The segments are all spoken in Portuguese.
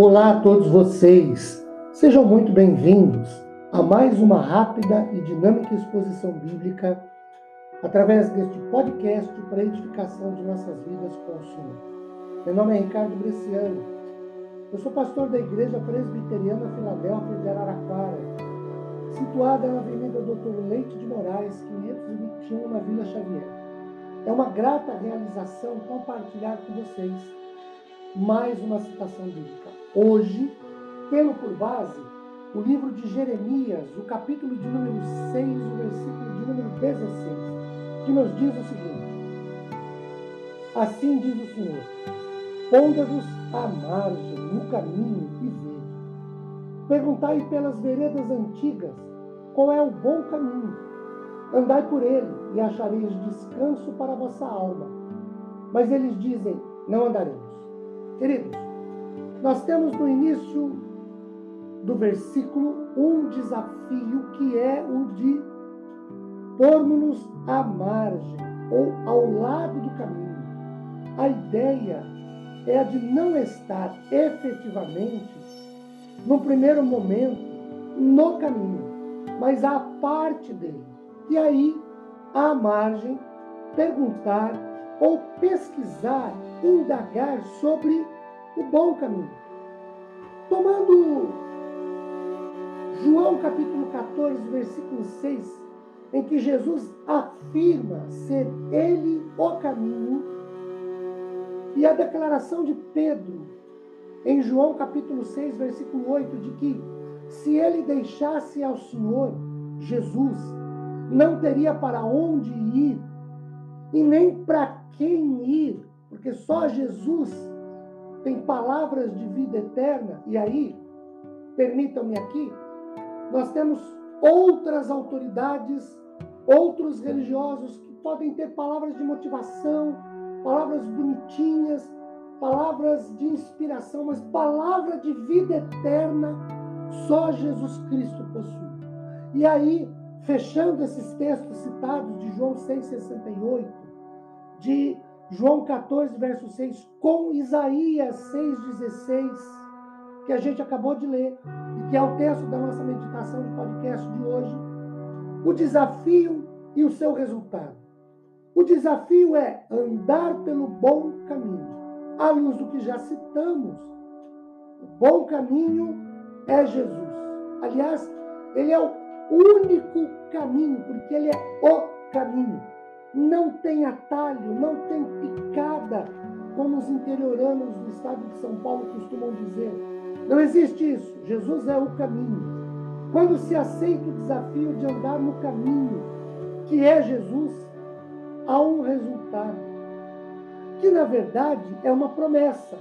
Olá a todos vocês, sejam muito bem-vindos a mais uma rápida e dinâmica exposição bíblica através deste podcast para edificação de nossas vidas com o Senhor. Meu nome é Ricardo Bresciano, eu sou pastor da Igreja Presbiteriana Filadélfia de Araraquara, situada na Avenida Doutor Leite de Moraes, 521, na Vila Xavier. É uma grata realização compartilhar com vocês mais uma citação bíblica. Hoje, tendo por base o livro de Jeremias, o capítulo de número 6, o versículo de número 16, que nos diz o seguinte: Assim diz o Senhor: Ponda-vos à margem, no caminho e vede. Perguntai pelas veredas antigas qual é o bom caminho. Andai por ele e achareis descanso para a vossa alma. Mas eles dizem: Não andaremos. Queridos, nós temos no início do versículo um desafio que é o de pormos-nos à margem ou ao lado do caminho. A ideia é a de não estar efetivamente, no primeiro momento, no caminho, mas à parte dele. E aí, à margem, perguntar ou pesquisar, indagar sobre o bom caminho. Tomando João capítulo 14, versículo 6, em que Jesus afirma ser ele o caminho, e a declaração de Pedro em João capítulo 6, versículo 8, de que se ele deixasse ao Senhor Jesus, não teria para onde ir e nem para quem ir, porque só Jesus tem palavras de vida eterna, e aí, permitam-me aqui, nós temos outras autoridades, outros religiosos que podem ter palavras de motivação, palavras bonitinhas, palavras de inspiração, mas palavra de vida eterna só Jesus Cristo possui. E aí, fechando esses textos citados de João 6,68, de João 14, verso 6, com Isaías 6,16, que a gente acabou de ler, e que é o texto da nossa meditação de podcast de hoje, o desafio e o seu resultado. O desafio é andar pelo bom caminho, à luz do que já citamos. O bom caminho é Jesus. Aliás, ele é o único caminho, porque ele é o caminho não tem atalho, não tem picada, como os interioranos do estado de São Paulo costumam dizer. Não existe isso. Jesus é o caminho. Quando se aceita o desafio de andar no caminho, que é Jesus, há um resultado, que na verdade é uma promessa.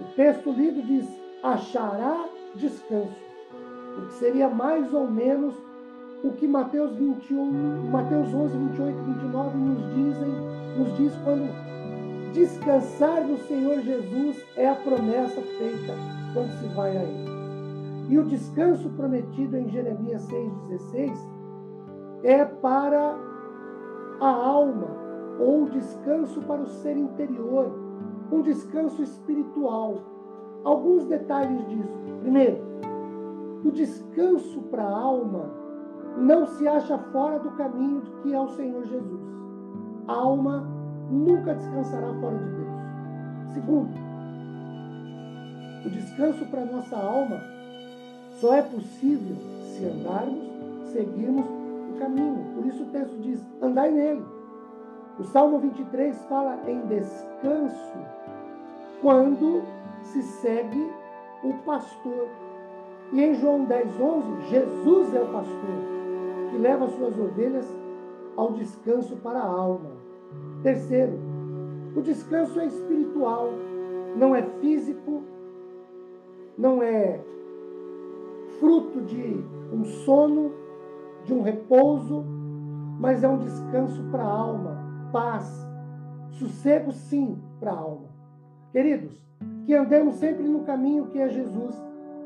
O texto lido diz: achará descanso, o que seria mais ou menos o que Mateus 21, Mateus 11, 28 e 29 nos dizem, nos diz quando descansar no Senhor Jesus é a promessa feita quando se vai a Ele. E o descanso prometido em Jeremias 6,16 é para a alma, ou descanso para o ser interior, um descanso espiritual. Alguns detalhes disso. Primeiro, o descanso para a alma não se acha fora do caminho que é o Senhor Jesus. A alma nunca descansará fora de Deus. Segundo, o descanso para nossa alma só é possível se andarmos, seguirmos o caminho. Por isso o texto diz: andai nele. O Salmo 23 fala em descanso quando se segue o pastor. E em João 10, 11, Jesus é o pastor que leva suas ovelhas ao descanso para a alma. Terceiro, o descanso é espiritual, não é físico, não é fruto de um sono, de um repouso, mas é um descanso para a alma, paz, sossego sim para a alma. Queridos, que andemos sempre no caminho que é Jesus,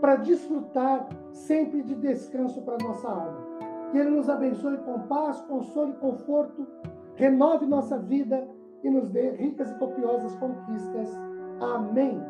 para desfrutar sempre de descanso para nossa alma. Que Ele nos abençoe com paz, consolo e conforto, renove nossa vida e nos dê ricas e copiosas conquistas. Amém.